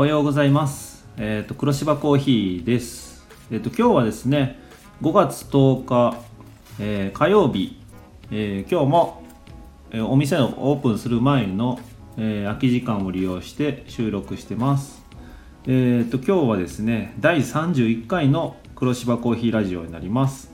おはようございます。えっ、と黒芝コーヒーです。えっ、と今日はですね、5月10日、えー火曜日、えー今日も、えーお店をオープンする前の、えー空き時間を利用して収録してます。えっ、と今日はですね、第31回の黒芝コーヒーラジオになります。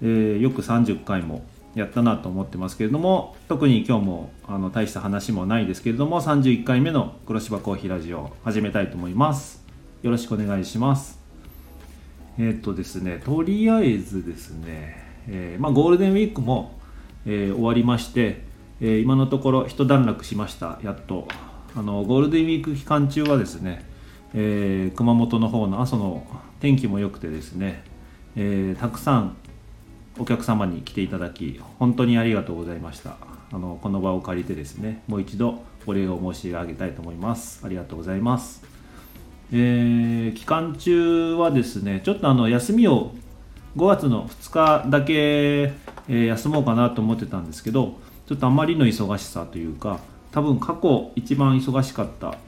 えーよく30回もやったなと思ってますけれども特に今日もあの大した話もないですけれども31回目の黒芝コーヒーラジオ始めたいと思います。よろしくお願いします。えーっとですねとりあえずですね、えーまあ、ゴールデンウィークも、えー終わりまして、えー今のところ一段落しました。やっと。あのゴールデンウィーク期間中はですね、えー熊本の方の阿蘇の天気も良くてですね、えーたくさんお客様に来ていただき本当にありがとうございました。あのこの場を借りてですねもう一度お礼を申し上げたいと思います。ありがとうございます。えー期間中はですねちょっとあの休みを5月の2日だけ、え休もうかなと思ってたんですけどちょっとあまりの忙しさというか多分過去一番忙しかった、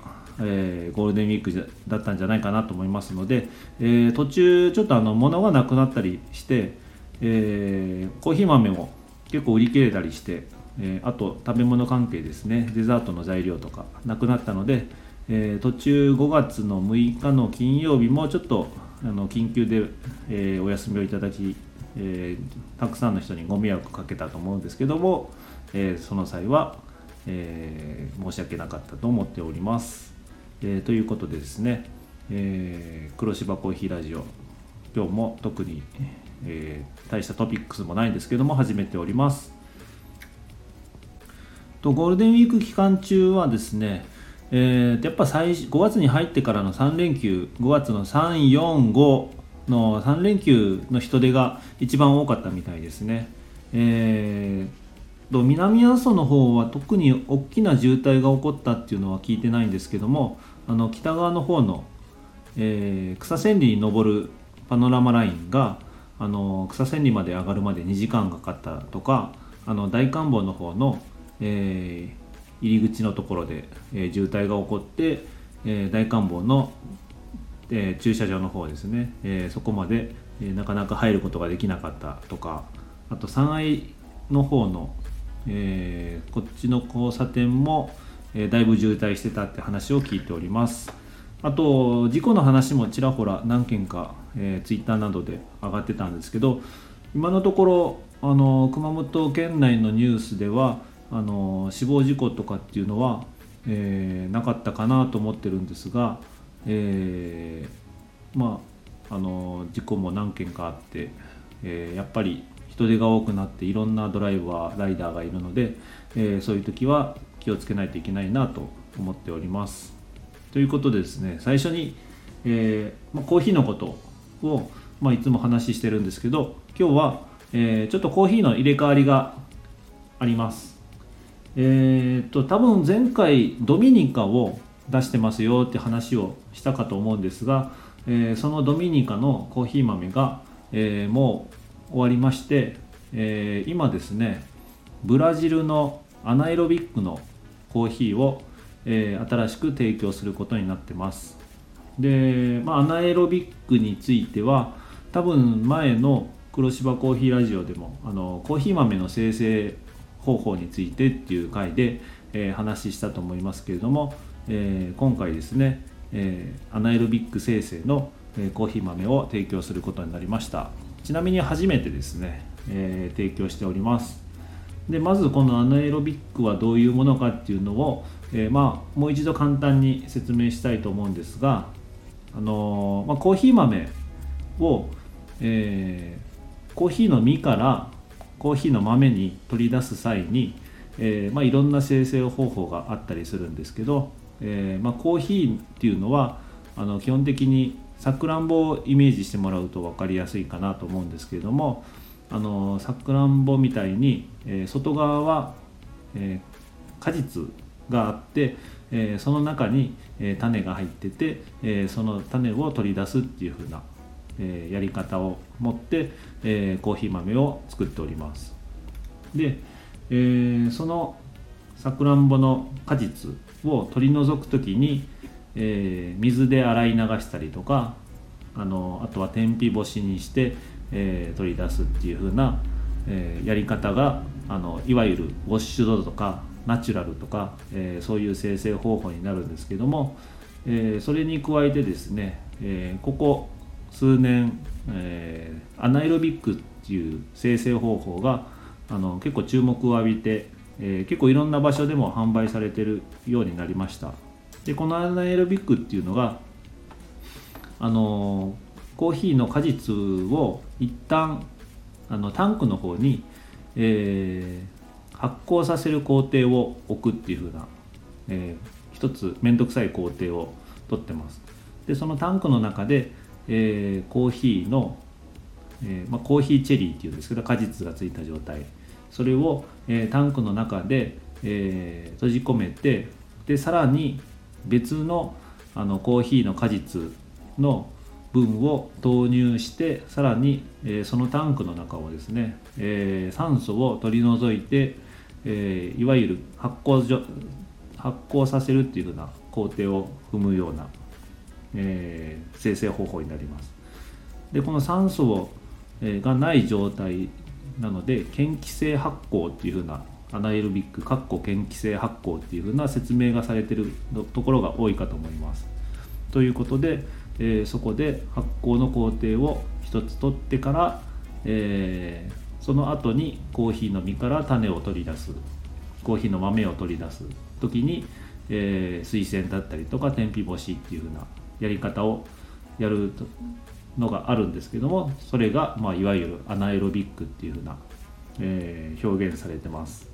えーゴールデンウィークだったんじゃないかなと思いますので、えー途中ちょっとあの物がなくなったりしてえーコーヒー豆も結構売り切れたりして、えーあと食べ物関係ですねデザートの材料とかなくなったので、えー途中5月の6日の金曜日もちょっとあの緊急で、えーお休みをいただき、えーたくさんの人にご迷惑かけたと思うんですけども、えーその際は、えー申し訳なかったと思っております。えということでですね、えー黒芝コーヒーラジオ今日も特に、えー大したトピックスもないんですけども始めております。とゴールデンウィーク期間中はですね、えーやっぱ最5月に入ってからの3連休5月の345の3連休の人出が一番多かったみたいですね、えーと南阿蘇の方は特に大きな渋滞が起こったっていうのは聞いてないんですけどもあの北側の方のえー草千里に登るパノラマラインがあの草千里まで上がるまで2時間かかったとかあの大観峰の方の、えー入り口のところで、えー渋滞が起こって、えー大観峰の、え駐車場の方ですね、えそこまで、えなかなか入ることができなかったとかあと山愛の方の、えこっちの交差点も、えだいぶ渋滞してたって話を聞いております。あと事故の話もちらほら何件か、えー、ツイッターなどで上がってたんですけど今のところあの熊本県内のニュースではあの死亡事故とかっていうのは、えーなかったかなと思ってるんですが、えーまああの事故も何件かあって、えーやっぱり人手が多くなっていろんなドライバーライダーがいるので、えそういう時は気をつけないといけないなと思っております。ということでですね最初に、えまあ、コーヒーのことを、まあ、いつも話してるんですけど今日は、えーちょっとコーヒーの入れ替わりがあります。えーっと多分前回ドミニカを出してますよって話をしたかと思うんですが、えーそのドミニカのコーヒー豆が、えーもう終わりまして、えー今ですねブラジルのアナエロビックのコーヒーを、え新しく提供することになってます。で、まあ、アナエロビックについては多分前の黒芝コーヒーラジオでもあのコーヒー豆の生成方法についてっていう回で、えー話したと思いますけれども、えー今回ですね、えーアナエロビック生成の、えコーヒー豆を提供することになりました。ちなみに初めてですね、え提供しております。でまずこのアナエロビックはどういうものかっていうのを、えまあ、もう一度簡単に説明したいと思うんですが、あのまあ、コーヒー豆を、えーコーヒーの実からコーヒーの豆に取り出す際に、えーまあ、いろんな生成方法があったりするんですけど、えーまあ、コーヒーっていうのはあの基本的にさくらんぼをイメージしてもらうと分かりやすいかなと思うんですけれどもあのさくらんぼみたいに、え外側は、え果実があって、えーその中に、えー種が入ってて、えーその種を取り出すっていう風な、えやり方を持って、えコーヒー豆を作っております。で、えそのさくらんぼの果実を取り除く時に、え、水で洗い流したりとかあのあとは天日干しにして、え、取り出すっていう風な、え、やり方があのいわゆるウォッシュドとかナチュラルとか、えー、そういう生成方法になるんですけども、えー、それに加えてですね、えー、ここ数年、え、アナエロビックっていう生成方法があの結構注目を浴びて、え、結構いろんな場所でも販売されてるようになりました。でこのアナエロビックっていうのがあのコーヒーの果実を一旦あのタンクの方に、えー、発酵させる工程を置くっていう風な、えー、一つ面倒くさい工程をとってます。でそのタンクの中で、えー、コーヒーの、えーまあ、コーヒーチェリーっていうんですけど果実がついた状態。それを、えー、タンクの中で、えー、閉じ込めてでさらに別のあのコーヒーの果実の分を投入してさらに、えー、そのタンクの中をですね、えー、酸素を取り除いて、えー、いわゆる発酵発酵させるっていうふうな工程を踏むような、えー、生成方法になります。でこの酸素を、えー、がない状態なので嫌気性発酵っていうふうなアナエロビックかっこ嫌気性発酵っていうふうな説明がされてるところが多いかと思います。ということで、えー、そこで発酵の工程を一つ取ってから、えー、その後にコーヒーの実から種を取り出す。コーヒーの豆を取り出す時に、えー、水洗だったりとか天日干しっていう風なやり方をやるのがあるんですけどもそれが、まあ、いわゆるアナエロビックっていう風な、えー、表現されてます。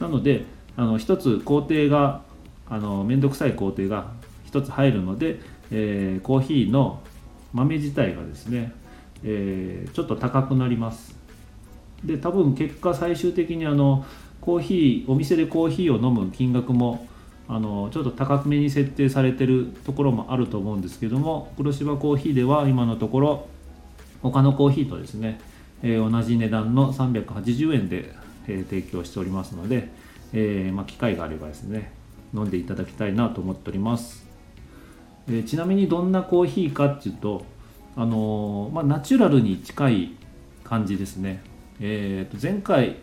なのであの一つ工程があのめんどくさい工程が一つ入るのでえー、コーヒーの豆自体がですね、えー、ちょっと高くなります。で多分結果最終的にあのコーヒーお店でコーヒーを飲む金額もあのちょっと高めに設定されてるところもあると思うんですけども黒芝コーヒーでは今のところ他のコーヒーとですね、えー、同じ値段の380円で、えー、提供しておりますので、えー、まあ、機会があればですね飲んでいただきたいなと思っております。えちなみにどんなコーヒーかっていうと、あのまあ、ナチュラルに近い感じですね、えー、と前回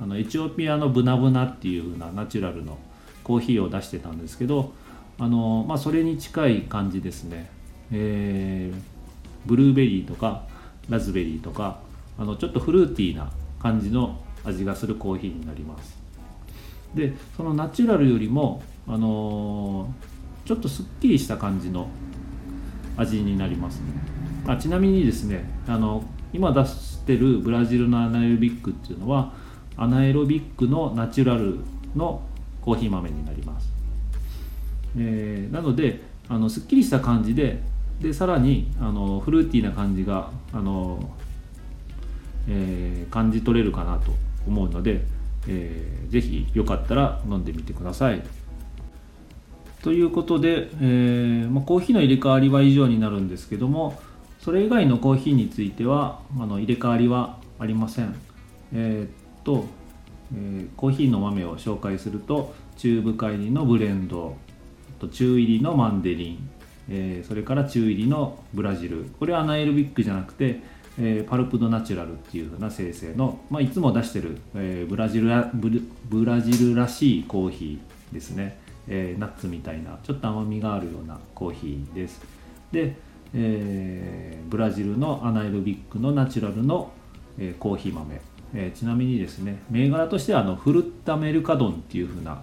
あのエチオピアのブナブナっていう風なナチュラルのコーヒーを出してたんですけど、あのまあ、それに近い感じですね、えー、ブルーベリーとかラズベリーとかあのちょっとフルーティーな感じの味がするコーヒーになります。でそのナチュラルよりも、あのちょっとすっきりした感じの味になりますね。あちなみにですねあの今出してるブラジルのアナエロビックっていうのはアナエロビックのナチュラルのコーヒー豆になります、えー、なのであのすっきりした感じででさらにあのフルーティーな感じがあの、えー、感じ取れるかなと思うので、えー、ぜひよかったら飲んでみてください。ということで、えー、まあ、コーヒーの入れ替わりは以上になるんですけどもそれ以外のコーヒーについてはあの入れ替わりはありません。えー、っと、えー、コーヒーの豆を紹介すると中深入りのブレンドと中入りのマンデリン、えー、それから中入りのブラジルこれはアナエルビックじゃなくて、え、パルプドナチュラルっていう風な生成の、まあ、いつも出してる、え、ブラジルブラジルらしいコーヒーですね。え、ナッツみたいなちょっと甘みがあるようなコーヒーですで、えー、ブラジルのアナエロビックのナチュラルの、えー、コーヒー豆、えちなみにですね銘柄としてはあのフルッタメルカドンっていう風な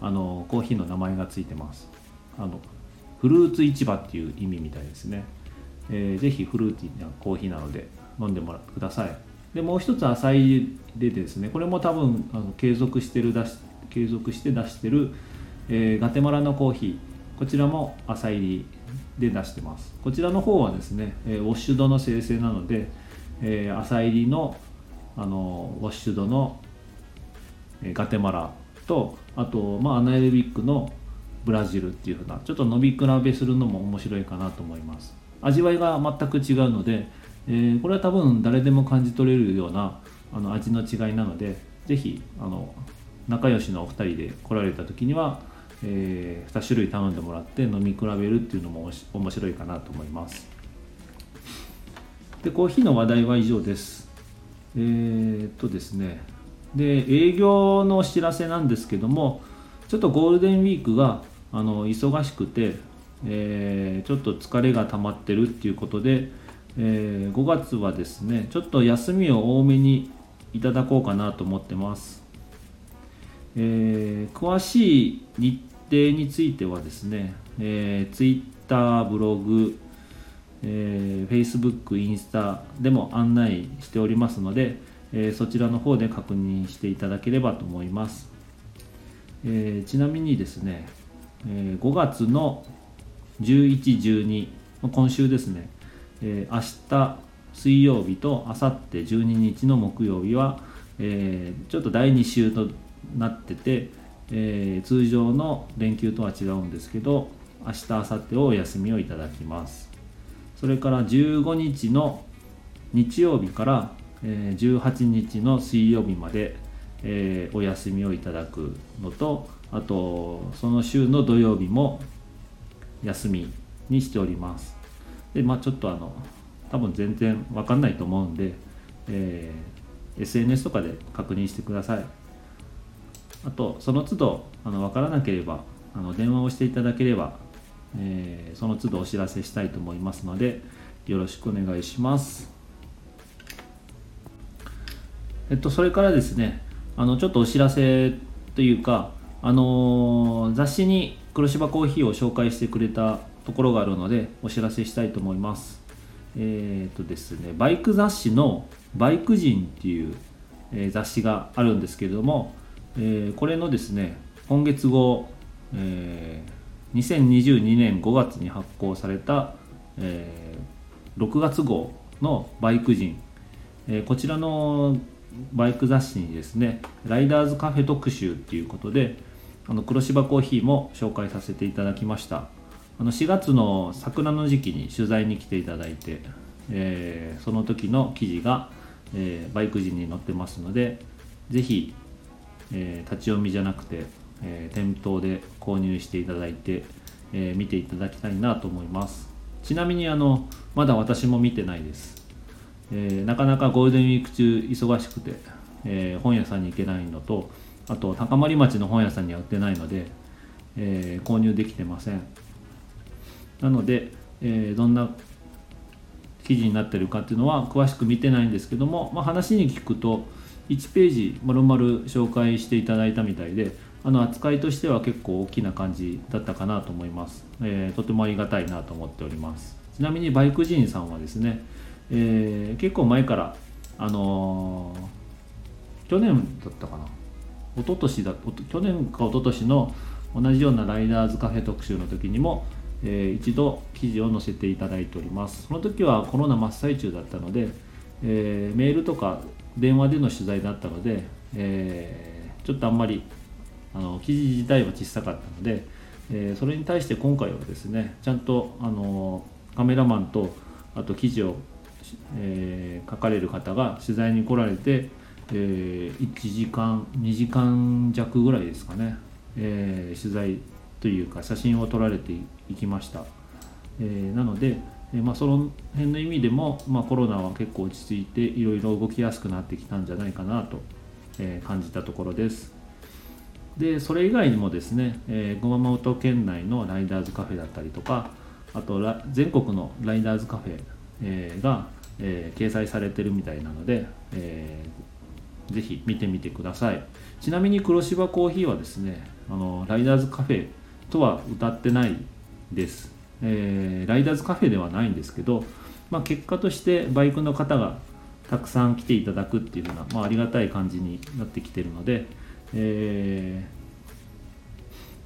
あのコーヒーの名前がついてます。あのフルーツ市場っていう意味みたいですね、えー、ぜひフルーティーなコーヒーなので飲んでもらってください。でもう一つ浅いでですねこれも多分あの継続してる出し継続して出してるえー、ガテマラのコーヒー。こちらも朝入りで出してます。こちらの方はですね、え、ウォッシュドの生成なので、えー、朝入りのあのウォッシュドの、え、ガテマラとあと、まあ、アナエルビックのブラジルっていうふうなちょっと伸び比べするのも面白いかなと思います。味わいが全く違うので、えー、これは多分誰でも感じ取れるようなあの味の違いなので是非仲良しのお二人で来られた時にはえー、2種類頼んでもらって飲み比べるっていうのも面白いかなと思います。でコーヒーの話題は以上です。えー、っとですね。で営業のお知らせなんですけどもちょっとゴールデンウィークがあの忙しくて、えー、ちょっと疲れが溜まってるっていうことで、えー、5月はですねちょっと休みを多めにいただこうかなと思ってます、えー、詳しい日程についてはですね、えー、Twitter ブログ、えー、Facebook インスタでも案内しておりますので、えー、そちらの方で確認していただければと思います、えー、ちなみにですね、えー、5月の11、12今週ですね、えー、明日水曜日とあさって12日の木曜日は、えー、ちょっと第2週となってて、えー、通常の連休とは違うんですけど明日明後日をお休みをいただきます。それから15日の日曜日から、えー、18日の水曜日まで、えー、お休みをいただくのとあとその週の土曜日も休みにしております。でまあちょっとあの多分全然わかんないと思うんで、えー、SNS とかで確認してください。あとその都度あの分からなければあの電話をしていただければ、えー、その都度お知らせしたいと思いますのでよろしくお願いします。えっとそれからですねあのちょっとお知らせというかあのー、雑誌に黒芝コーヒーを紹介してくれたところがあるのでお知らせしたいと思います。えっ、とですねバイク雑誌の「バイク人」っていう、えー、雑誌があるんですけれども、えー、これのですね今月号、えー、2022年5月に発行された、えー、6月号の「バイク人」えー、こちらのバイク雑誌にですねライダーズカフェ特集っていうことであの黒芝コーヒーも紹介させていただきました。あの4月の桜の時期に取材に来ていただいて、えー、その時の記事が、えー、バイク人に載ってますので是非、えー、立ち読みじゃなくて、え店頭で購入していただいて、え見ていただきたいなと思います。ちなみにあのまだ私も見てないです、えなかなかゴールデンウィーク中忙しくて、え本屋さんに行けないのとあと高森町の本屋さんには売ってないので、え購入できてません。なので、え、どんな記事になってるかっていうのは詳しく見てないんですけども、まあ、話に聞くと1ページまるまる紹介していただいたみたいであの扱いとしては結構大きな感じだったかなと思います、えー、とてもありがたいなと思っております。ちなみにバイク人さんはですね、えー、結構前からあのー、去年だったかな。一昨年だ去年か一昨年の同じようなライダーズカフェ特集の時にもえー、一度記事を載せていただいております。その時はコロナ真っ最中だったので、えー、メールとか電話での取材だったので、えー、ちょっとあんまりあの記事自体は小さかったので、えー、それに対して今回はですねちゃんとあのカメラマンとあと記事を、えー、書かれる方が取材に来られて、え、1時間2時間弱ぐらいですかね、え、取材というか写真を撮られていきました、え、なので、え、まあ、その辺の意味でも、まあ、コロナは結構落ち着いていろいろ動きやすくなってきたんじゃないかなと、え、感じたところです。でそれ以外にもですね、え熊本県内のライダーズカフェだったりとかあと全国のライダーズカフェ、えが、え掲載されてるみたいなので、えー、ぜひ見てみてください。ちなみに黒芝コーヒーはですねあのライダーズカフェとは歌ってないです、えー、ライダーズカフェではないんですけど、まあ、結果としてバイクの方がたくさん来ていただくっていうのは、まあ、ありがたい感じになってきてるので、え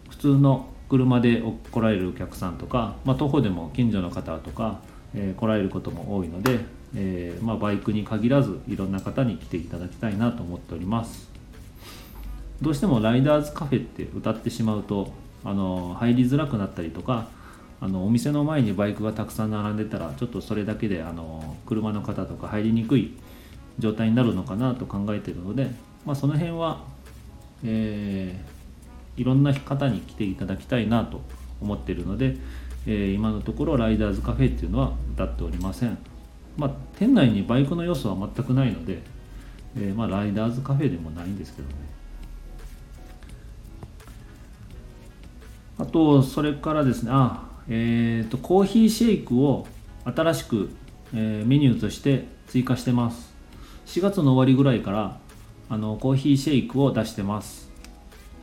ー、普通の車で来られるお客さんとか、まあ、徒歩でも近所の方とか、えー、来られることも多いので、えー、まあ、バイクに限らずいろんな方に来ていただきたいなと思っております。どうしてもライダーズカフェって歌ってしまうとあの入りづらくなったりとかあのお店の前にバイクがたくさん並んでたらちょっとそれだけであの車の方とか入りにくい状態になるのかなと考えているので、まあ、その辺は、えー、いろんな方に来ていただきたいなと思ってるので、えー、今のところライダーズカフェっていうのは歌っておりません。まあ店内にバイクの要素は全くないので、えー、まあライダーズカフェでもないんですけどね。あとそれからですねあえ、ー、とコーヒーシェイクを新しく、えー、メニューとして追加してます。4月の終わりぐらいからあのコーヒーシェイクを出してます、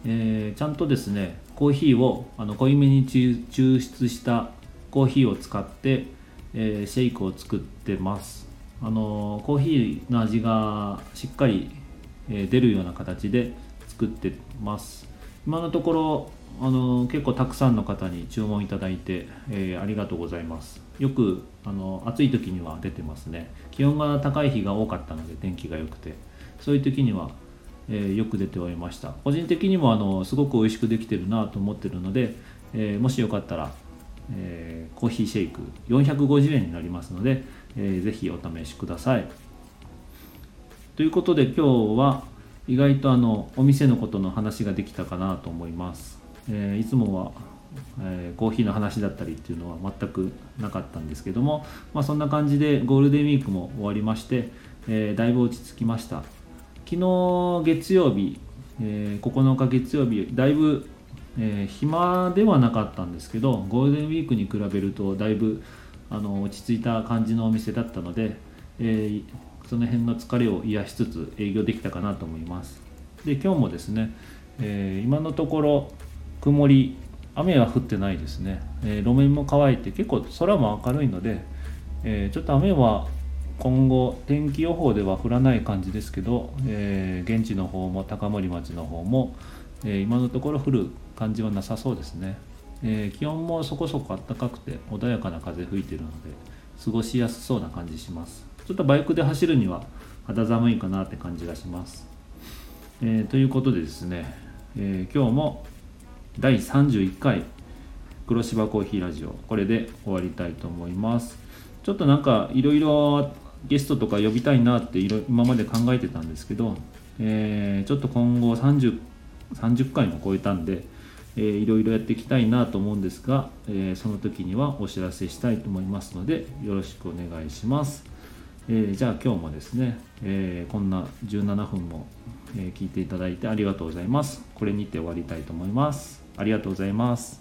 えー、ちゃんとですねコーヒーをあの濃いめに抽出したコーヒーを使って、えー、シェイクを作ってます。あのコーヒーの味がしっかり、え、出るような形で作ってます。今のところあの結構たくさんの方に注文いただいて、えー、ありがとうございます。よくあの暑い時には出てますね。気温が高い日が多かったので天気が良くて。そういう時にはえー、よく出ておりました。個人的にもあのすごく美味しくできてるなと思ってるので、えー、もしよかったら、え、コーヒーシェイク450円になりますので、えー、ぜひお試しください。ということで今日は意外とあのお店のことの話ができたかなと思います、えー、いつもは、えー、コーヒーの話だったりっていうのは全くなかったんですけども、まあ、そんな感じでゴールデンウィークも終わりまして、えー、だいぶ落ち着きました。昨日月曜日、え、9日月曜日だいぶ、え、暇ではなかったんですけどゴールデンウィークに比べるとだいぶあの落ち着いた感じのお店だったので、えー、その辺の疲れを癒しつつ営業できたかなと思います。で今日もですね、え今のところ曇り雨は降ってないですね、え路面も乾いて結構空も明るいので、えちょっと雨は今後天気予報では降らない感じですけど、えー、現地の方も高森町の方も、え、今のところ降る感じはなさそうですね、え、気温もそこそこ暖かくて穏やかな風吹いてるので過ごしやすそうな感じします。ちょっとバイクで走るには肌寒いかなって感じがします、えということでですね、え今日も第31回黒芝コーヒーラジオこれで終わりたいと思いますちょっとなんかいろいろゲストとか呼びたいなって今まで考えてたんですけど、えー、ちょっと今後 30, 30回も超えたんで、えー、いろいろやっていきたいなと思うんですが、えー、その時にはお知らせしたいと思いますのでよろしくお願いします。えー、じゃあ今日もですね、えー、こんな17分も、え聞いていただいてありがとうございます。これにて終わりたいと思います。ありがとうございます。